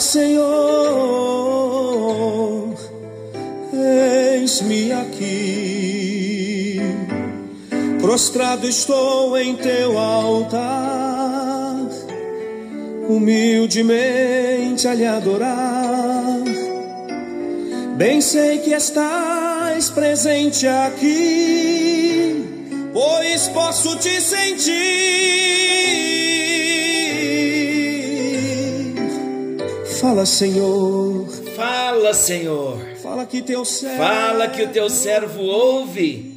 Senhor, eis-me aqui. Prostrado estou em teu altar, humildemente a lhe adorar. Bem sei que estás presente aqui, pois posso te sentir. Fala, Senhor. Fala, Senhor. Fala que teu servo. Fala que o teu servo ouve.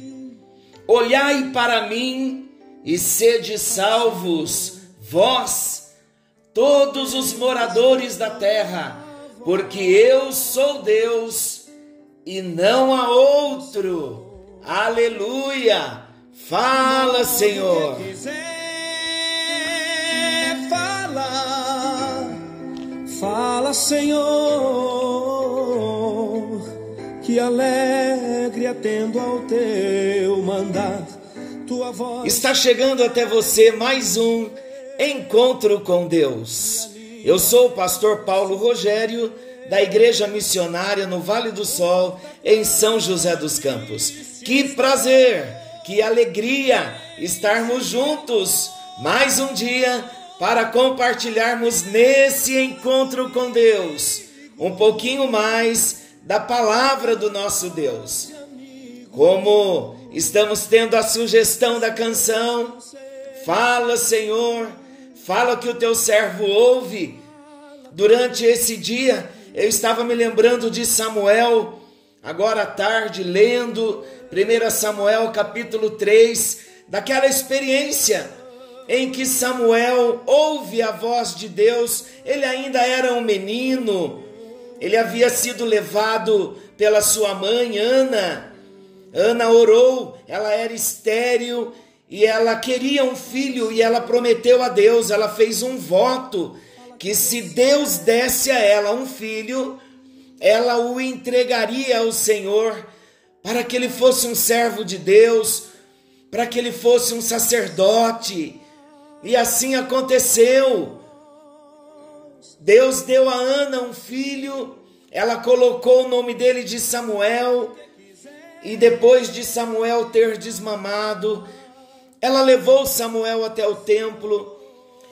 Olhai para mim e sede salvos, vós, todos os moradores da terra, porque eu sou Deus e não há outro. Aleluia! Fala, Senhor. quiser, fala, fala, Senhor, que alegre atendo ao teu mandar, tua voz. Está chegando até você mais um encontro com Deus. Eu sou o pastor Paulo Rogério, da Igreja Missionária no Vale do Sol, em São José dos Campos. Que prazer, que alegria estarmos juntos mais um dia para compartilharmos nesse encontro com Deus um pouquinho mais da palavra do nosso Deus. Como estamos tendo a sugestão da canção, fala, Senhor, fala que o teu servo ouve. Durante esse dia, eu estava me lembrando de Samuel, agora à tarde, lendo 1 Samuel capítulo 3, daquela experiência em que Samuel ouve a voz de Deus, ele ainda era um menino, ele havia sido levado pela sua mãe, Ana. Ana orou, ela era estéril e ela queria um filho e ela prometeu a Deus, ela fez um voto que se Deus desse a ela um filho, ela o entregaria ao Senhor para que ele fosse um servo de Deus, para que ele fosse um sacerdote. E assim aconteceu. Deus deu a Ana um filho, ela colocou o nome dele de Samuel, e depois de Samuel ter desmamado, ela levou Samuel até o templo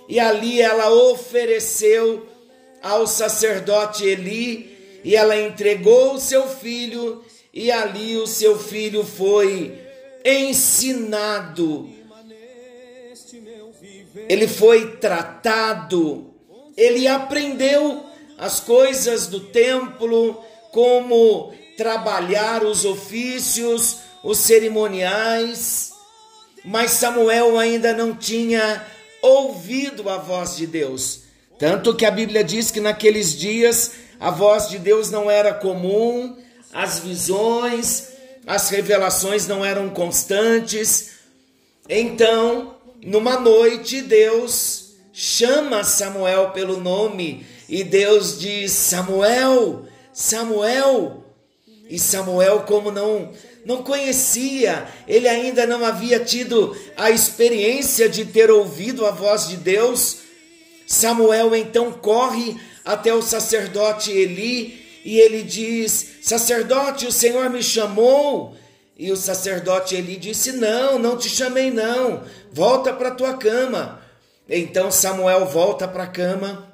e ali ela ofereceu ao sacerdote Eli e ela entregou o seu filho e ali o seu filho foi ensinado. Ele foi tratado, ele aprendeu as coisas do templo, como trabalhar os ofícios, os cerimoniais, mas Samuel ainda não tinha ouvido a voz de Deus. Tanto que a Bíblia diz que naqueles dias a voz de Deus não era comum, as visões, as revelações não eram constantes. Então, numa noite, Deus chama Samuel pelo nome e Deus diz: Samuel, Samuel. E Samuel, como não não conhecia, ele ainda não havia tido a experiência de ter ouvido a voz de Deus. Samuel então corre até o sacerdote Eli e ele diz: Sacerdote, o Senhor me chamou. E o sacerdote Eli disse: Não, não te chamei, não. Volta para tua cama. Então Samuel volta para a cama.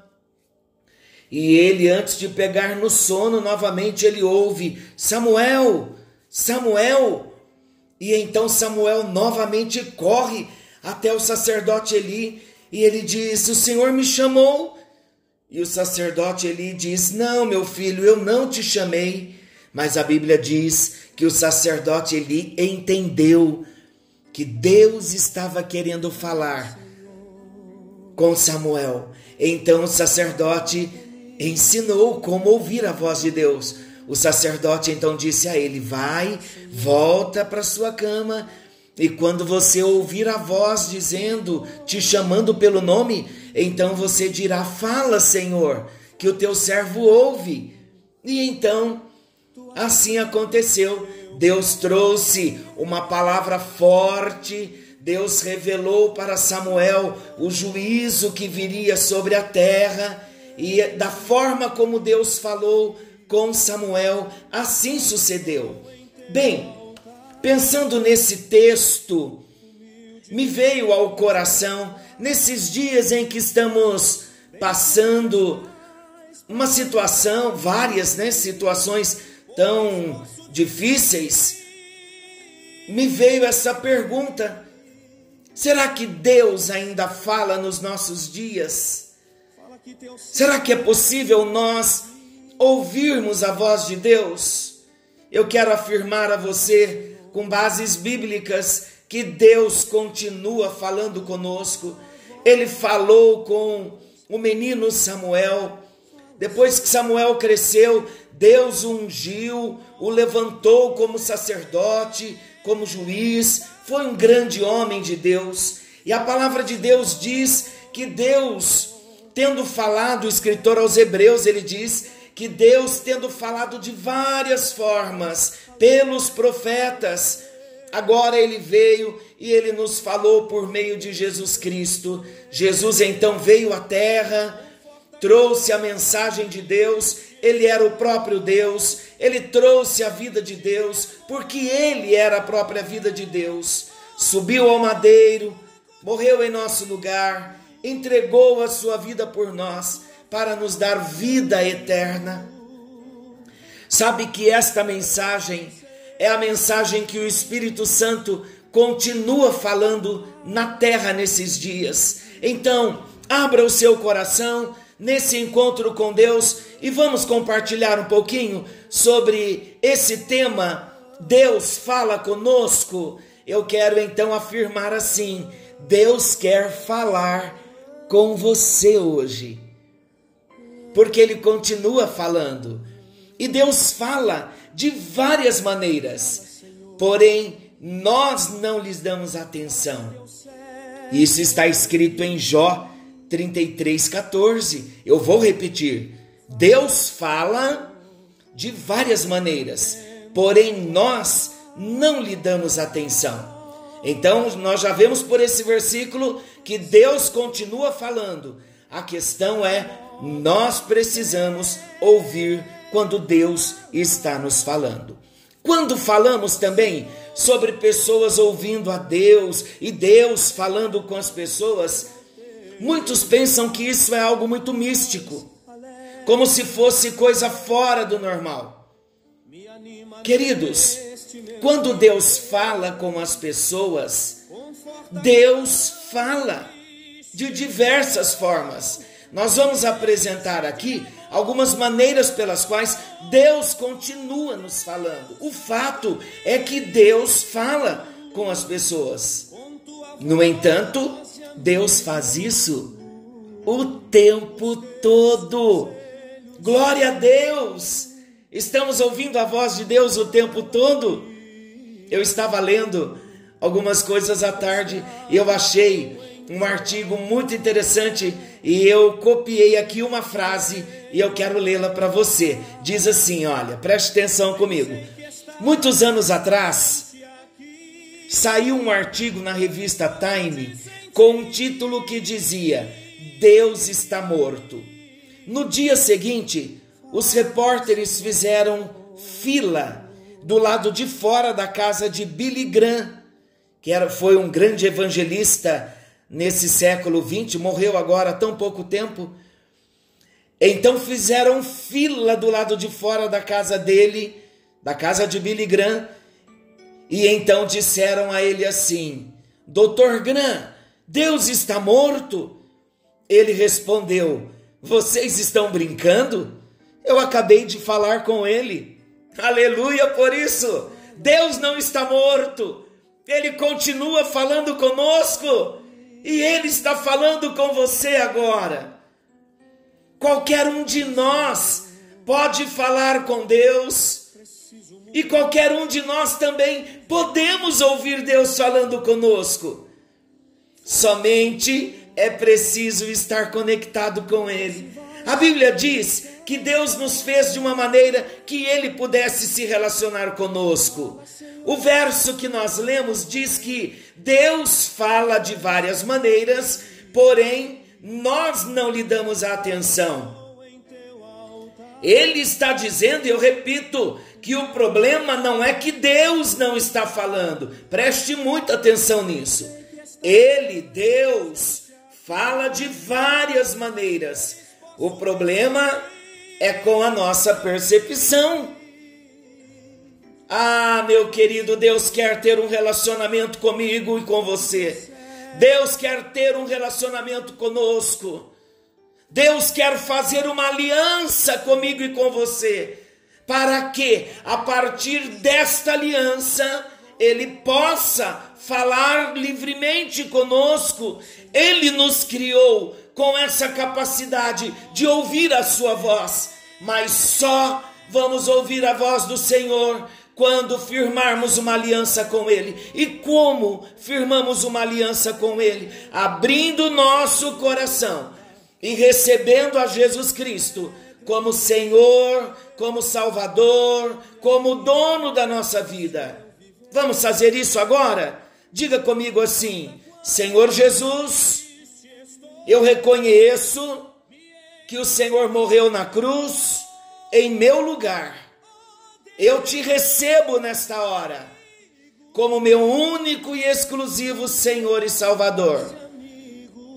E ele, antes de pegar no sono, novamente ele ouve: Samuel, Samuel. E então Samuel novamente corre até o sacerdote Eli e ele diz: O Senhor me chamou. E o sacerdote Eli diz: Não, meu filho, eu não te chamei. Mas a Bíblia diz que o sacerdote Eli entendeu que Deus estava querendo falar com Samuel. Então o sacerdote ensinou como ouvir a voz de Deus. O sacerdote então disse a ele: Vai, volta para sua cama, e quando você ouvir a voz dizendo, te chamando pelo nome, então você dirá: Fala, Senhor, que o teu servo ouve. E então, assim aconteceu. Deus trouxe uma palavra forte, Deus revelou para Samuel o juízo que viria sobre a terra, e da forma como Deus falou com Samuel, assim sucedeu. Bem, pensando nesse texto, me veio ao coração, nesses dias em que estamos passando uma situação, várias né, situações tão difíceis, me veio essa pergunta: será que Deus ainda fala nos nossos dias? Será que é possível nós ouvirmos a voz de Deus? Eu quero afirmar a você, com bases bíblicas, que Deus continua falando conosco. Ele falou com o menino Samuel. Depois que Samuel cresceu, Deus o ungiu, o levantou como sacerdote, como juiz, foi um grande homem de Deus. E a palavra de Deus diz que Deus, tendo falado, o escritor aos Hebreus, ele diz que Deus, tendo falado de várias formas pelos profetas, agora ele veio e ele nos falou por meio de Jesus Cristo. Jesus então veio à terra, trouxe a mensagem de Deus, ele era o próprio Deus, ele trouxe a vida de Deus, porque ele era a própria vida de Deus. Subiu ao madeiro, morreu em nosso lugar, entregou a sua vida por nós para nos dar vida eterna. Sabe que esta mensagem é a mensagem que o Espírito Santo continua falando na terra nesses dias. Então, abra o seu coração nesse encontro com Deus e vamos compartilhar um pouquinho sobre esse tema. Deus fala conosco. Eu quero então afirmar assim: Deus quer falar com você hoje porque ele continua falando. E Deus fala de várias maneiras, porém nós não lhes damos atenção. Isso está escrito em Jó 33,14. Eu vou repetir: Deus fala de várias maneiras, porém nós não lhe damos atenção. Então, nós já vemos por esse versículo que Deus continua falando. A questão é nós precisamos ouvir quando Deus está nos falando. Quando falamos também sobre pessoas ouvindo a Deus e Deus falando com as pessoas, muitos pensam que isso é algo muito místico, como se fosse coisa fora do normal. Queridos, quando Deus fala com as pessoas, Deus fala de diversas formas. Nós vamos apresentar aqui algumas maneiras pelas quais Deus continua nos falando. O fato é que Deus fala com as pessoas. No entanto, Deus faz isso o tempo todo. Glória a Deus! Estamos ouvindo a voz de Deus o tempo todo. Eu estava lendo algumas coisas à tarde e eu achei um artigo muito interessante e eu copiei aqui uma frase e eu quero lê-la para você. Diz assim: olha, preste atenção comigo. Muitos anos atrás, saiu um artigo na revista Time com um título que dizia: Deus está morto. No dia seguinte, os repórteres fizeram fila do lado de fora da casa de Billy Graham, que era, foi um grande evangelista nesse século XX, morreu agora há tão pouco tempo. Então fizeram fila do lado de fora da casa dele, da casa de Billy Graham, e então disseram a ele assim: Doutor Graham, Deus está morto? Ele respondeu: Vocês estão brincando? Eu acabei de falar com ele. Aleluia por isso! Deus não está morto, ele continua falando conosco. E Ele está falando com você agora. Qualquer um de nós pode falar com Deus. E qualquer um de nós também podemos ouvir Deus falando conosco. Somente é preciso estar conectado com Ele. A Bíblia diz que Deus nos fez de uma maneira que Ele pudesse se relacionar conosco. O verso que nós lemos diz que Deus fala de várias maneiras, porém nós não lhe damos atenção. Ele está dizendo, eu repito, que o problema não é que Deus não está falando. Preste muita atenção nisso. Ele, Deus, fala de várias maneiras. O problema é com a nossa percepção. Ah, meu querido, Deus quer ter um relacionamento comigo e com você. Deus quer ter um relacionamento conosco. Deus quer fazer uma aliança comigo e com você, para que a partir desta aliança ele possa falar livremente conosco. Ele nos criou com essa capacidade de ouvir a sua voz, mas só vamos ouvir a voz do Senhor quando firmarmos uma aliança com Ele. E como firmamos uma aliança com Ele? Abrindo nosso coração e recebendo a Jesus Cristo como Senhor, como Salvador, como dono da nossa vida. Vamos fazer isso agora? Diga comigo assim: Senhor Jesus, eu reconheço que o Senhor morreu na cruz em meu lugar eu te recebo nesta hora como meu único e exclusivo Senhor e Salvador.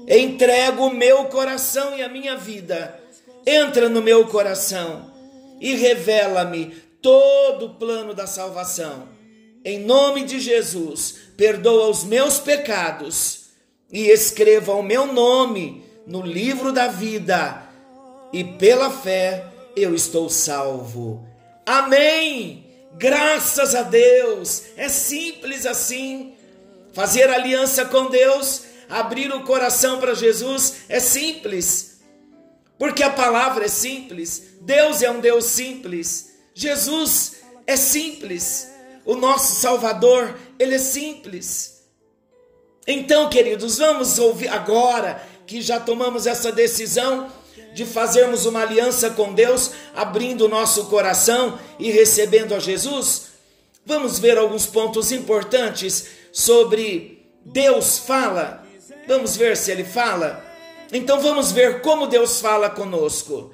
Entrego o meu coração e a minha vida. Entra no meu coração e revela-me todo o plano da salvação. Em nome de Jesus, perdoa os meus pecados e escreva o meu nome no livro da vida. E pela fé eu estou salvo. Amém! Graças a Deus! É simples assim. Fazer aliança com Deus, abrir o coração para Jesus é simples. Porque a palavra é simples. Deus é um Deus simples. Jesus é simples. O nosso Salvador, ele é simples. Então, queridos, vamos ouvir agora que já tomamos essa decisão de fazermos uma aliança com Deus, abrindo o nosso coração e recebendo a Jesus? Vamos ver alguns pontos importantes sobre Deus fala. Vamos ver se ele fala. Então vamos ver como Deus fala conosco.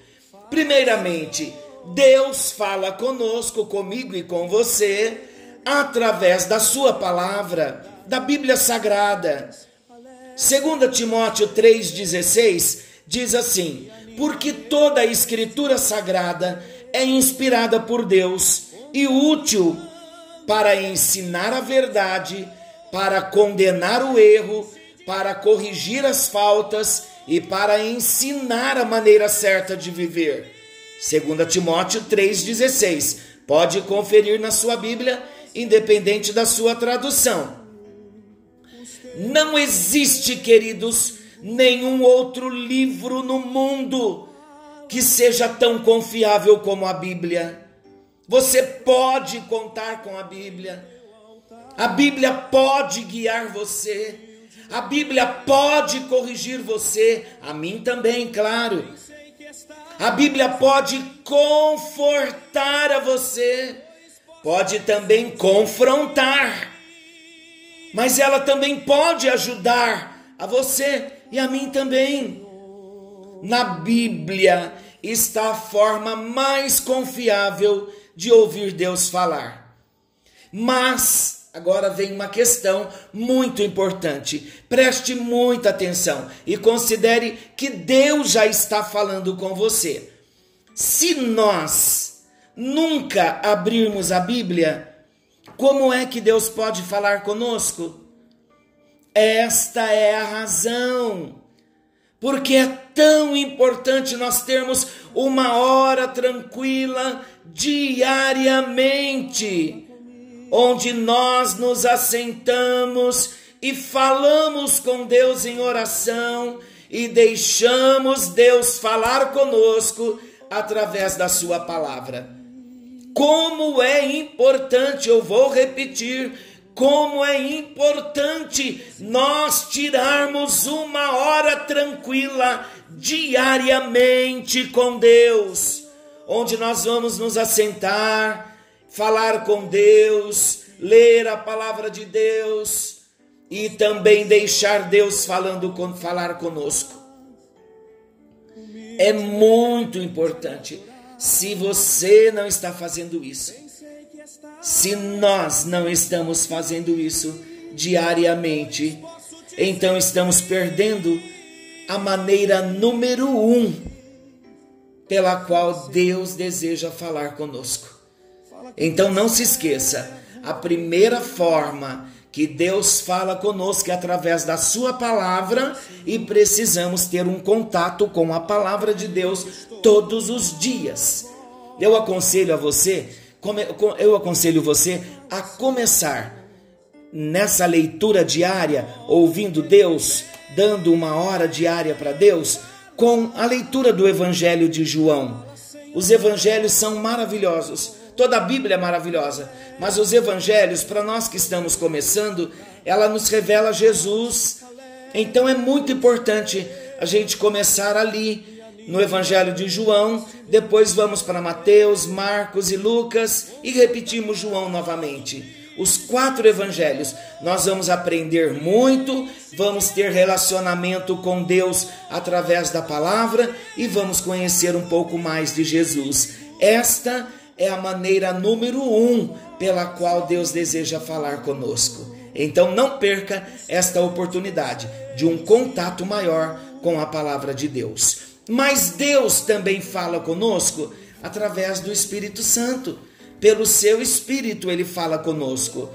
Primeiramente, Deus fala conosco, comigo e com você, através da Sua palavra, da Bíblia Sagrada. 2 Timóteo 3,16 diz assim: porque toda a Escritura Sagrada é inspirada por Deus e útil para ensinar a verdade, para condenar o erro, para corrigir as faltas e para ensinar a maneira certa de viver. 2 Timóteo 3,16. Pode conferir na sua Bíblia, independente da sua tradução. Não existe, queridos, nenhum outro livro no mundo que seja tão confiável como a Bíblia. Você pode contar com a Bíblia. A Bíblia pode guiar você. A Bíblia pode corrigir você, a mim também, claro. A Bíblia pode confortar a você, pode também confrontar, mas ela também pode ajudar a você e a mim também. Na Bíblia está a forma mais confiável de ouvir Deus falar. Mas agora vem uma questão muito importante. Preste muita atenção e considere que Deus já está falando com você. Se nós nunca abrirmos a Bíblia, como é que Deus pode falar conosco? Esta é a razão. Porque é tão importante nós termos uma hora tranquila diariamente, onde nós nos assentamos e falamos com Deus em oração e deixamos Deus falar conosco através da Sua palavra. Como é importante, eu vou repetir, como é importante nós tirarmos uma hora tranquila diariamente com Deus, onde nós vamos nos assentar, falar com Deus, ler a palavra de Deus e também deixar Deus falando falar conosco. É muito importante. Se você não está fazendo isso, se nós não estamos fazendo isso diariamente, então estamos perdendo a maneira número um pela qual Deus deseja falar conosco. Então não se esqueça, a primeira forma que Deus fala conosco através da Sua palavra e precisamos ter um contato com a palavra de Deus todos os dias. Eu aconselho a você eu aconselho você a começar nessa leitura diária, ouvindo Deus, dando uma hora diária para Deus, com a leitura do Evangelho de João. Os evangelhos são maravilhosos, toda a Bíblia é maravilhosa, mas os evangelhos, para nós que estamos começando, ela nos revela Jesus. Então é muito importante a gente começar ali no Evangelho de João, depois vamos para Mateus, Marcos e Lucas e repetimos João novamente. Os quatro evangelhos, nós vamos aprender muito, vamos ter relacionamento com Deus através da palavra e vamos conhecer um pouco mais de Jesus. Esta é a maneira número um pela qual Deus deseja falar conosco. Então não perca esta oportunidade de um contato maior com a palavra de Deus. Mas Deus também fala conosco através do Espírito Santo. Pelo seu Espírito ele fala conosco.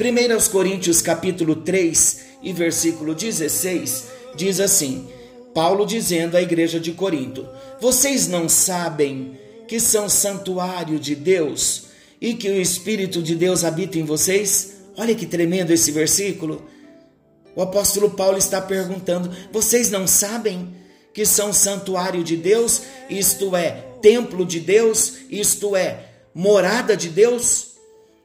1 Coríntios capítulo 3 e versículo 16 diz assim: Paulo dizendo à igreja de Corinto: Vocês não sabem que são santuário de Deus e que o Espírito de Deus habita em vocês? Olha que tremendo esse versículo. O apóstolo Paulo está perguntando: Vocês não sabem que são santuário de Deus, isto é, templo de Deus, isto é, morada de Deus,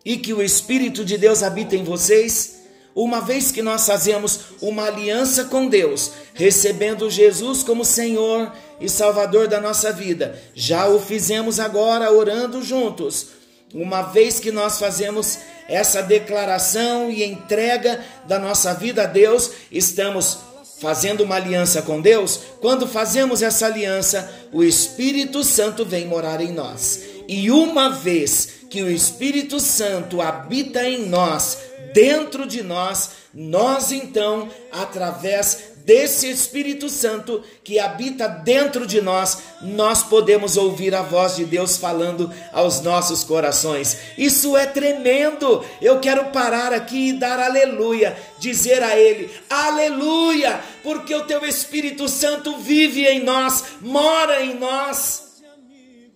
e que o Espírito de Deus habita em vocês, uma vez que nós fazemos uma aliança com Deus, recebendo Jesus como Senhor e Salvador da nossa vida, já o fizemos agora orando juntos. Uma vez que nós fazemos essa declaração e entrega da nossa vida a Deus, estamos fazendo uma aliança com Deus, quando fazemos essa aliança, o Espírito Santo vem morar em nós. E uma vez que o Espírito Santo habita em nós, dentro de nós, nós então, através desse Espírito Santo que habita dentro de nós, nós podemos ouvir a voz de Deus falando aos nossos corações. Isso é tremendo. Eu quero parar aqui e dar aleluia, dizer a Ele: aleluia, porque o Teu Espírito Santo vive em nós, mora em nós.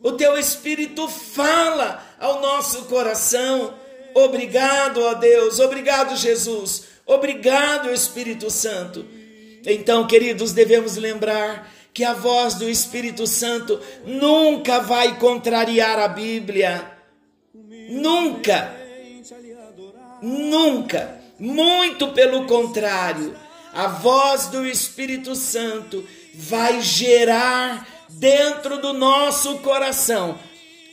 O Teu Espírito fala ao nosso coração. Obrigado, ó Deus, obrigado, Jesus, obrigado, Espírito Santo. Então, queridos, devemos lembrar que a voz do Espírito Santo nunca vai contrariar a Bíblia. Nunca. Nunca. Muito pelo contrário. A voz do Espírito Santo vai gerar dentro do nosso coração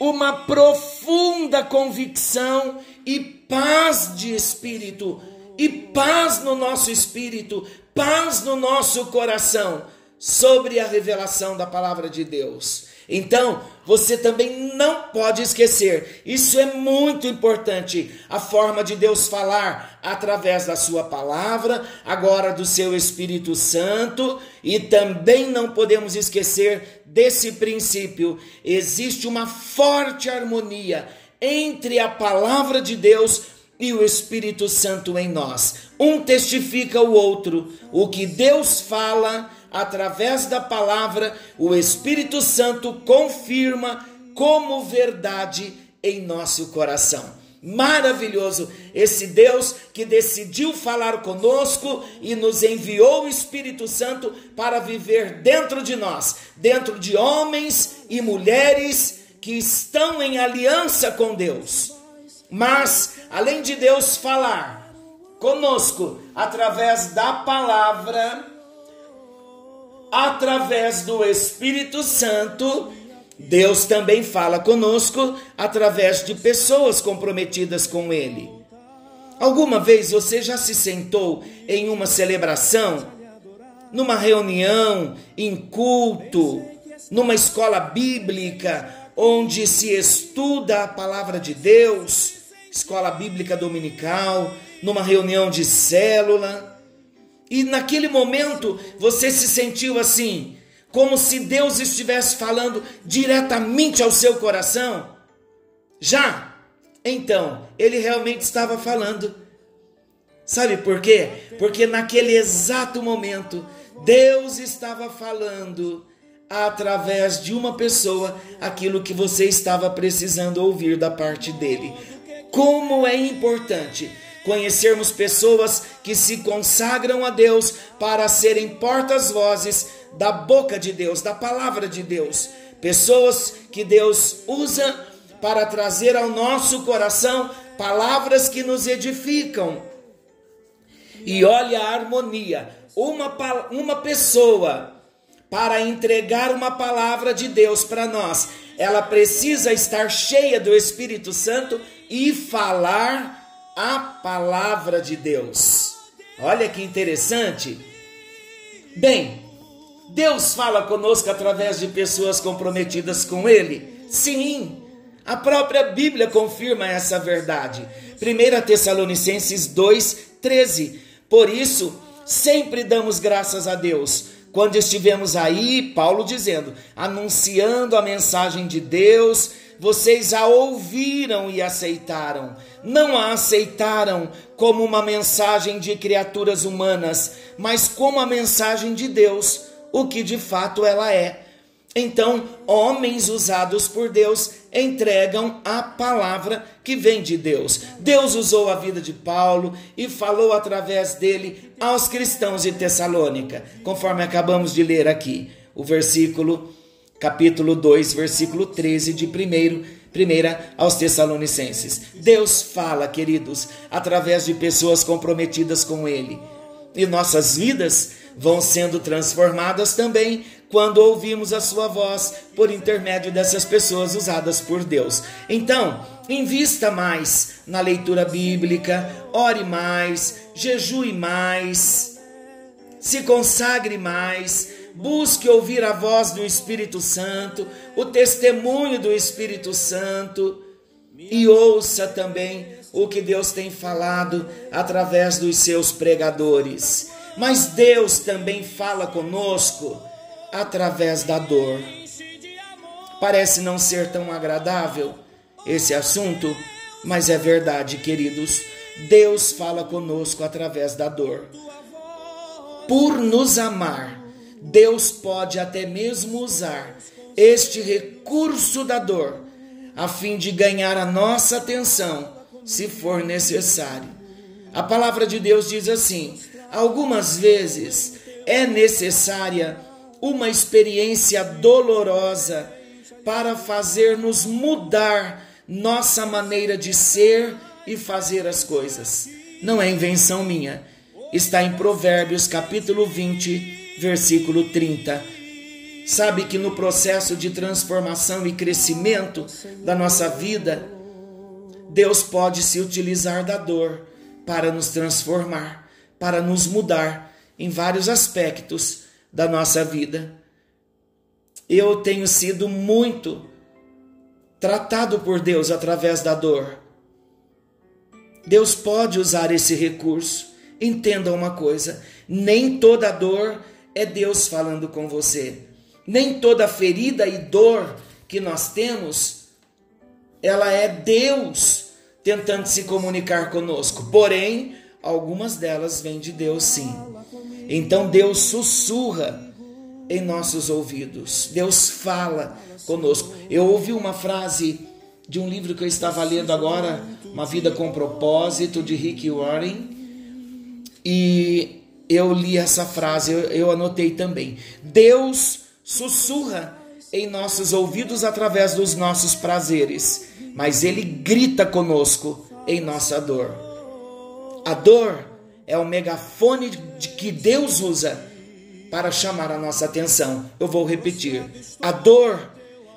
uma profunda convicção e paz de espírito e paz no nosso espírito, paz no nosso coração sobre a revelação da palavra de Deus. Então, você também não pode esquecer, isso é muito importante, a forma de Deus falar através da Sua palavra, agora do Seu Espírito Santo, e também não podemos esquecer desse princípio: existe uma forte harmonia entre a palavra de Deus e o Espírito Santo em nós. Um testifica o outro. O que Deus fala através da palavra, o Espírito Santo confirma como verdade em nosso coração. Maravilhoso esse Deus que decidiu falar conosco e nos enviou o Espírito Santo para viver dentro de nós, dentro de homens e mulheres que estão em aliança com Deus. Mas, além de Deus falar conosco através da palavra, através do Espírito Santo, Deus também fala conosco através de pessoas comprometidas com Ele. Alguma vez você já se sentou em uma celebração, numa reunião, em culto, numa escola bíblica, onde se estuda a palavra de Deus, escola bíblica dominical, numa reunião de célula, e naquele momento você se sentiu assim, como se Deus estivesse falando diretamente ao seu coração? Já? Então, ele realmente estava falando. Sabe por quê? Porque naquele exato momento, Deus estava falando através de uma pessoa aquilo que você estava precisando ouvir da parte dele. Como é importante conhecermos pessoas que se consagram a Deus para serem portas-vozes da boca de Deus, da palavra de Deus. Pessoas que Deus usa para trazer ao nosso coração palavras que nos edificam. E olha a harmonia. Uma, uma pessoa para entregar uma palavra de Deus para nós, ela precisa estar cheia do Espírito Santo e falar a palavra de Deus. Olha que interessante. Bem, Deus fala conosco através de pessoas comprometidas com Ele? Sim, a própria Bíblia confirma essa verdade. 1 Tessalonicenses 2,13. Por isso, sempre damos graças a Deus. Quando estivemos aí, Paulo dizendo, anunciando a mensagem de Deus, vocês a ouviram e aceitaram. Não a aceitaram como uma mensagem de criaturas humanas, mas como a mensagem de Deus o que de fato ela é. Então, homens usados por Deus entregam a palavra que vem de Deus. Deus usou a vida de Paulo e falou através dele aos cristãos de Tessalônica, conforme acabamos de ler aqui, o versículo, capítulo 2, versículo 13 de 1 Primeira aos Tessalonicenses. Deus fala, queridos, através de pessoas comprometidas com Ele. E nossas vidas vão sendo transformadas também quando ouvimos a sua voz por intermédio dessas pessoas usadas por Deus. Então, invista mais na leitura bíblica, ore mais, jejue mais, se consagre mais, busque ouvir a voz do Espírito Santo, o testemunho do Espírito Santo e ouça também o que Deus tem falado através dos seus pregadores. Mas Deus também fala conosco através da dor. Parece não ser tão agradável esse assunto, mas é verdade, queridos. Deus fala conosco através da dor. Por nos amar, Deus pode até mesmo usar este recurso da dor a fim de ganhar a nossa atenção, se for necessário. A palavra de Deus diz assim: Algumas vezes é necessária uma experiência dolorosa para fazer-nos mudar nossa maneira de ser e fazer as coisas. Não é invenção minha. Está em Provérbios capítulo 20, versículo 30. Sabe que no processo de transformação e crescimento da nossa vida, Deus pode se utilizar da dor para nos transformar para nos mudar em vários aspectos da nossa vida. Eu tenho sido muito tratado por Deus através da dor. Deus pode usar esse recurso. Entenda uma coisa: nem toda dor é Deus falando com você. Nem toda ferida e dor que nós temos, ela é Deus tentando se comunicar conosco. Porém, algumas delas vêm de Deus sim. Então Deus sussurra em nossos ouvidos. Deus fala conosco. Eu ouvi uma frase de um livro que eu estava lendo agora, Uma Vida com Propósito, de Rick Warren. E eu li essa frase, eu, eu anotei também. Deus sussurra em nossos ouvidos através dos nossos prazeres, mas Ele grita conosco em nossa dor. A dor é o megafone de que Deus usa para chamar a nossa atenção. Eu vou repetir. A dor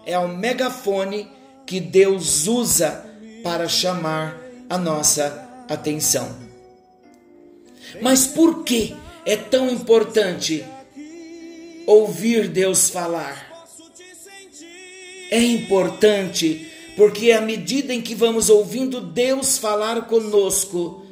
é o megafone que Deus usa para chamar a nossa atenção. Mas por que é tão importante ouvir Deus falar? É importante porque à medida em que vamos ouvindo Deus falar conosco,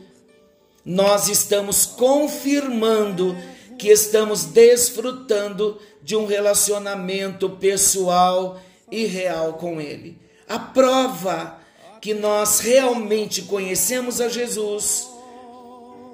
nós estamos confirmando que estamos desfrutando de um relacionamento pessoal e real com Ele. A prova que nós realmente conhecemos a Jesus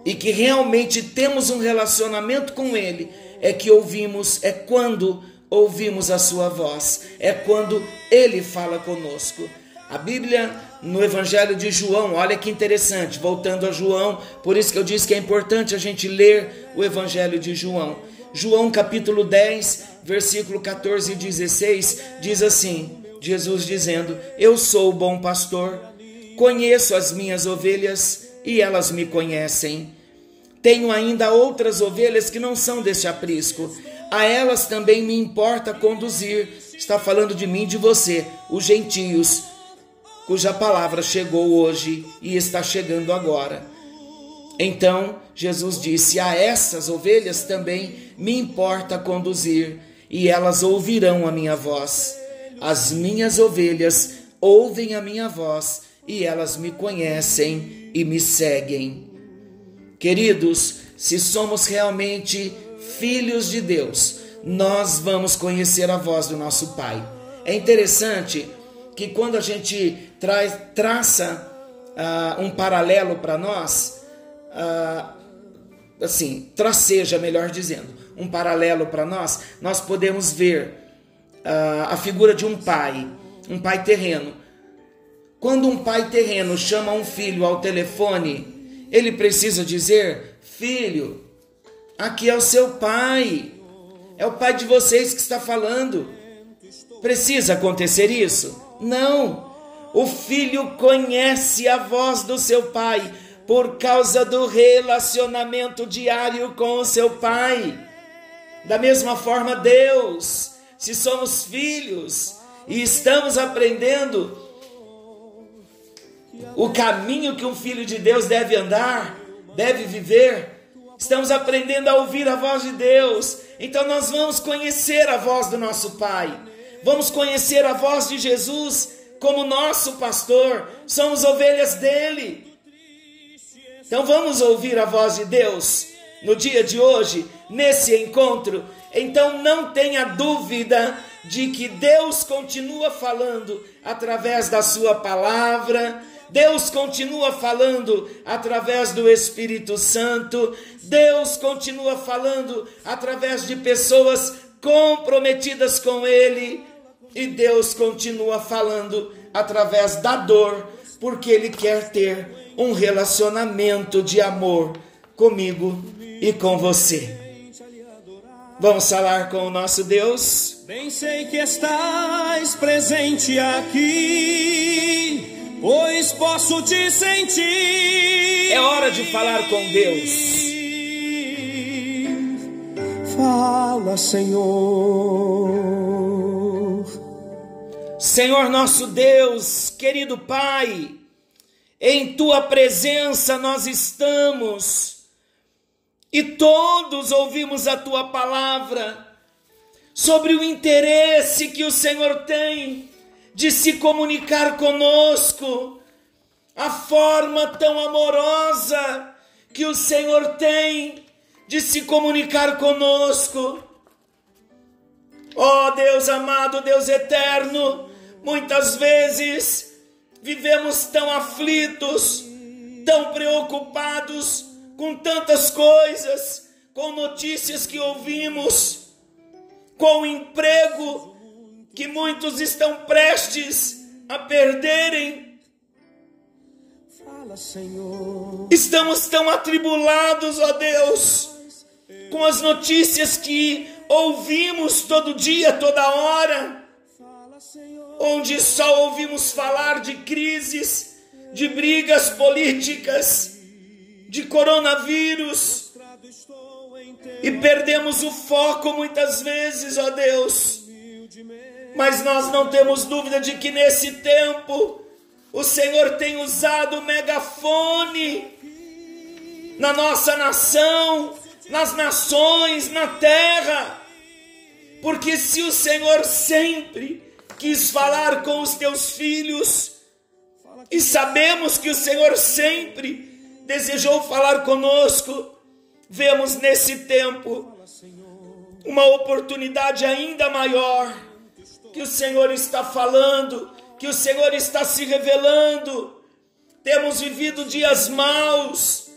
e que realmente temos um relacionamento com Ele é que ouvimos, é quando ouvimos a Sua voz, é quando Ele fala conosco. A Bíblia no Evangelho de João, olha que interessante, voltando a João, por isso que eu disse que é importante a gente ler o Evangelho de João. João capítulo 10, versículo 14 e 16 diz assim: Jesus dizendo: Eu sou o bom pastor, conheço as minhas ovelhas e elas me conhecem. Tenho ainda outras ovelhas que não são deste aprisco, a elas também me importa conduzir. Está falando de mim de você, os gentios cuja palavra chegou hoje e está chegando agora. Então Jesus disse: A essas ovelhas também me importa conduzir, e elas ouvirão a minha voz. As minhas ovelhas ouvem a minha voz, e elas me conhecem e me seguem. Queridos, se somos realmente filhos de Deus, nós vamos conhecer a voz do nosso Pai. É interessante que quando a gente traz, traça uh, um paralelo para nós, uh, assim, traceja, melhor dizendo, um paralelo para nós, nós podemos ver uh, a figura de um pai, um pai terreno. Quando um pai terreno chama um filho ao telefone, ele precisa dizer: Filho, aqui é o seu pai, é o pai de vocês que está falando. Precisa acontecer isso? Não. O filho conhece a voz do seu pai por causa do relacionamento diário com o seu pai. Da mesma forma, Deus, se somos filhos e estamos aprendendo o caminho que um filho de Deus deve andar, deve viver, estamos aprendendo a ouvir a voz de Deus, então nós vamos conhecer a voz do nosso Pai vamos conhecer a voz de Jesus como nosso pastor, somos ovelhas dele. Então vamos ouvir a voz de Deus no dia de hoje, nesse encontro. Então não tenha dúvida de que Deus continua falando através da Sua palavra, Deus continua falando através do Espírito Santo, Deus continua falando através de pessoas comprometidas com Ele, e Deus continua falando através da dor, porque Ele quer ter um relacionamento de amor comigo e com você. Vamos falar com o nosso Deus? Bem sei que estás presente aqui, pois posso te sentir. É hora de falar com Deus. Fala, Senhor. Senhor nosso Deus, querido Pai, em tua presença nós estamos e todos ouvimos a tua palavra sobre o interesse que o Senhor tem de se comunicar conosco, a forma tão amorosa que o Senhor tem de se comunicar conosco. Ó oh, Deus amado, Deus eterno, Muitas vezes vivemos tão aflitos, tão preocupados com tantas coisas, com notícias que ouvimos, com o emprego que muitos estão prestes a perderem. Fala, Senhor. Estamos tão atribulados, ó Deus, com as notícias que ouvimos todo dia, toda hora. Onde só ouvimos falar de crises, de brigas políticas, de coronavírus, e perdemos o foco muitas vezes, ó Deus. Mas nós não temos dúvida de que nesse tempo o Senhor tem usado o megafone na nossa nação, nas nações, na terra. Porque se o Senhor sempre quis falar com os teus filhos, e sabemos que o Senhor sempre desejou falar conosco, vemos nesse tempo uma oportunidade ainda maior que o Senhor está falando, que o Senhor está se revelando. Temos vivido dias maus,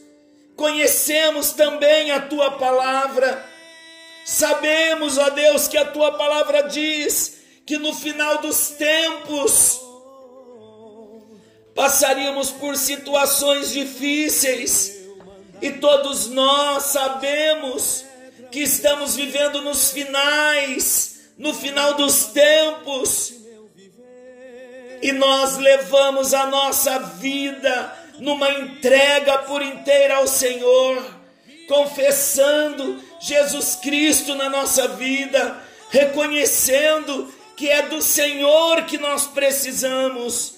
conhecemos também a tua palavra. Sabemos, ó Deus, que a tua palavra diz que no final dos tempos passaríamos por situações difíceis e todos nós sabemos que estamos vivendo nos finais, no final dos tempos. E nós levamos a nossa vida numa entrega por inteira ao Senhor, confessando Jesus Cristo na nossa vida, reconhecendo que é do Senhor que nós precisamos.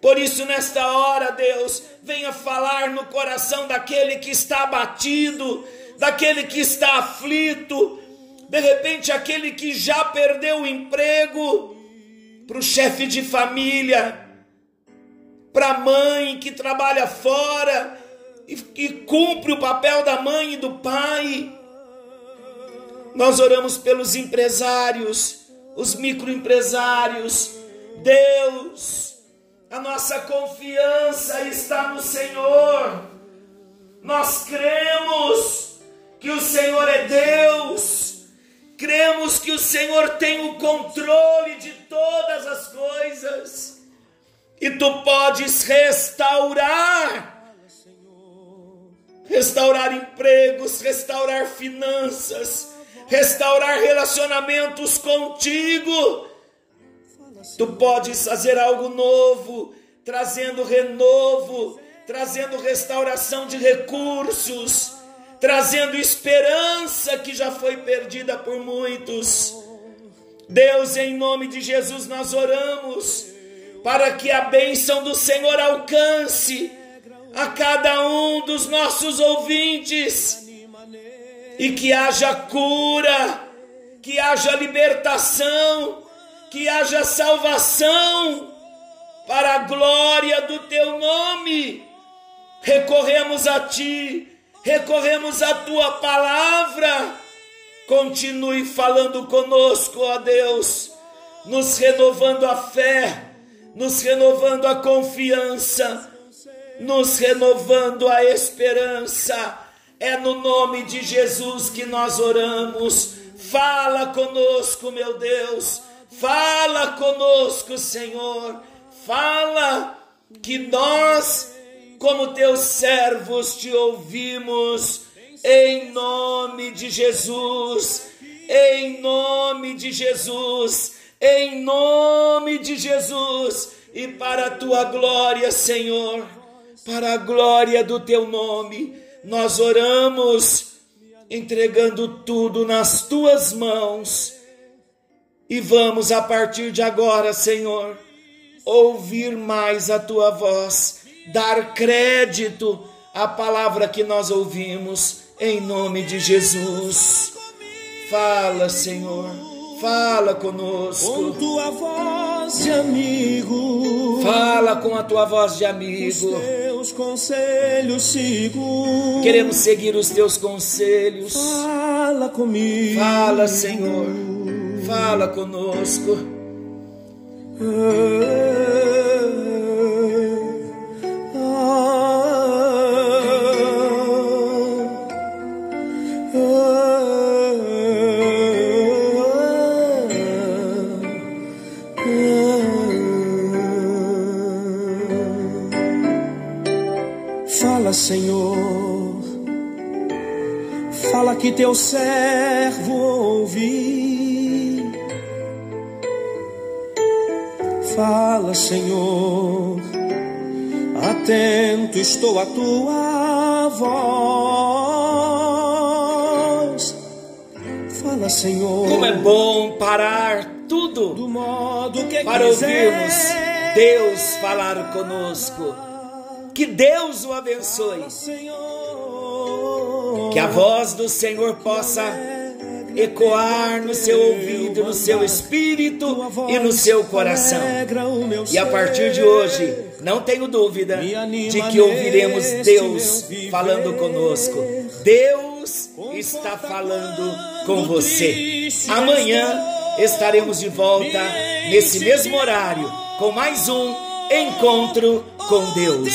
Por isso, nesta hora, Deus, venha falar no coração daquele que está abatido, daquele que está aflito, de repente, aquele que já perdeu o emprego, para o chefe de família, para a mãe que trabalha fora e, e cumpre o papel da mãe e do pai. Nós oramos pelos empresários, os microempresários. Deus, a nossa confiança está no Senhor. Nós cremos que o Senhor é Deus. Cremos que o Senhor tem o controle de todas as coisas. E tu podes restaurar restaurar empregos, restaurar finanças, restaurar relacionamentos contigo. Tu podes fazer algo novo, trazendo renovo, trazendo restauração de recursos, trazendo esperança que já foi perdida por muitos. Deus, em nome de Jesus, nós oramos para que a bênção do Senhor alcance a cada um dos nossos ouvintes e que haja cura, que haja libertação, que haja salvação para a glória do teu nome. Recorremos a ti, recorremos à tua palavra. Continue falando conosco, ó Deus, nos renovando a fé, nos renovando a confiança, nos renovando a esperança. É no nome de Jesus que nós oramos. Fala conosco, meu Deus. Fala conosco, Senhor. Fala que nós, como teus servos, te ouvimos. Em nome de Jesus. Em nome de Jesus. Em nome de Jesus. E para a tua glória, Senhor. Para a glória do teu nome. Nós oramos entregando tudo nas tuas mãos. E vamos a partir de agora, Senhor, ouvir mais a tua voz, dar crédito à palavra que nós ouvimos, em nome de Jesus. Fala, Senhor, fala conosco. Com tua voz de amigo, Fala com a tua voz de os amigo. teus conselhos sigo. Queremos seguir os teus conselhos. Fala comigo. Fala, Senhor. Fala conosco. Senhor. Que teu servo ouvi. Fala, Senhor. Atento estou à tua voz. Fala, Senhor. Como é bom parar tudo do modo que para quiser. ouvirmos Deus falar conosco. Que Deus o abençoe. Senhor. Que a voz do Senhor possa ecoar no seu ouvido, no seu espírito e no seu coração. E a partir de hoje, não tenho dúvida de que ouviremos Deus falando conosco. Deus está falando com você. Amanhã estaremos de volta nesse mesmo horário com mais um encontro com Deus.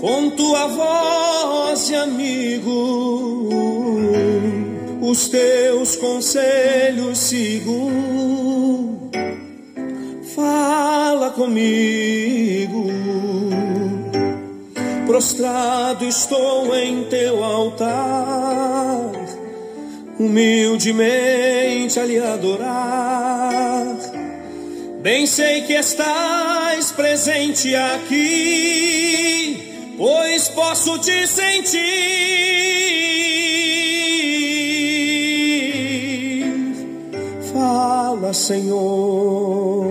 Com tua voz amigo. Os teus conselhos sigo. Fala comigo. Prostrado estou em teu altar humildemente a lhe adorar. Bem sei que estás presente aqui, pois posso te sentir. Fala, Senhor.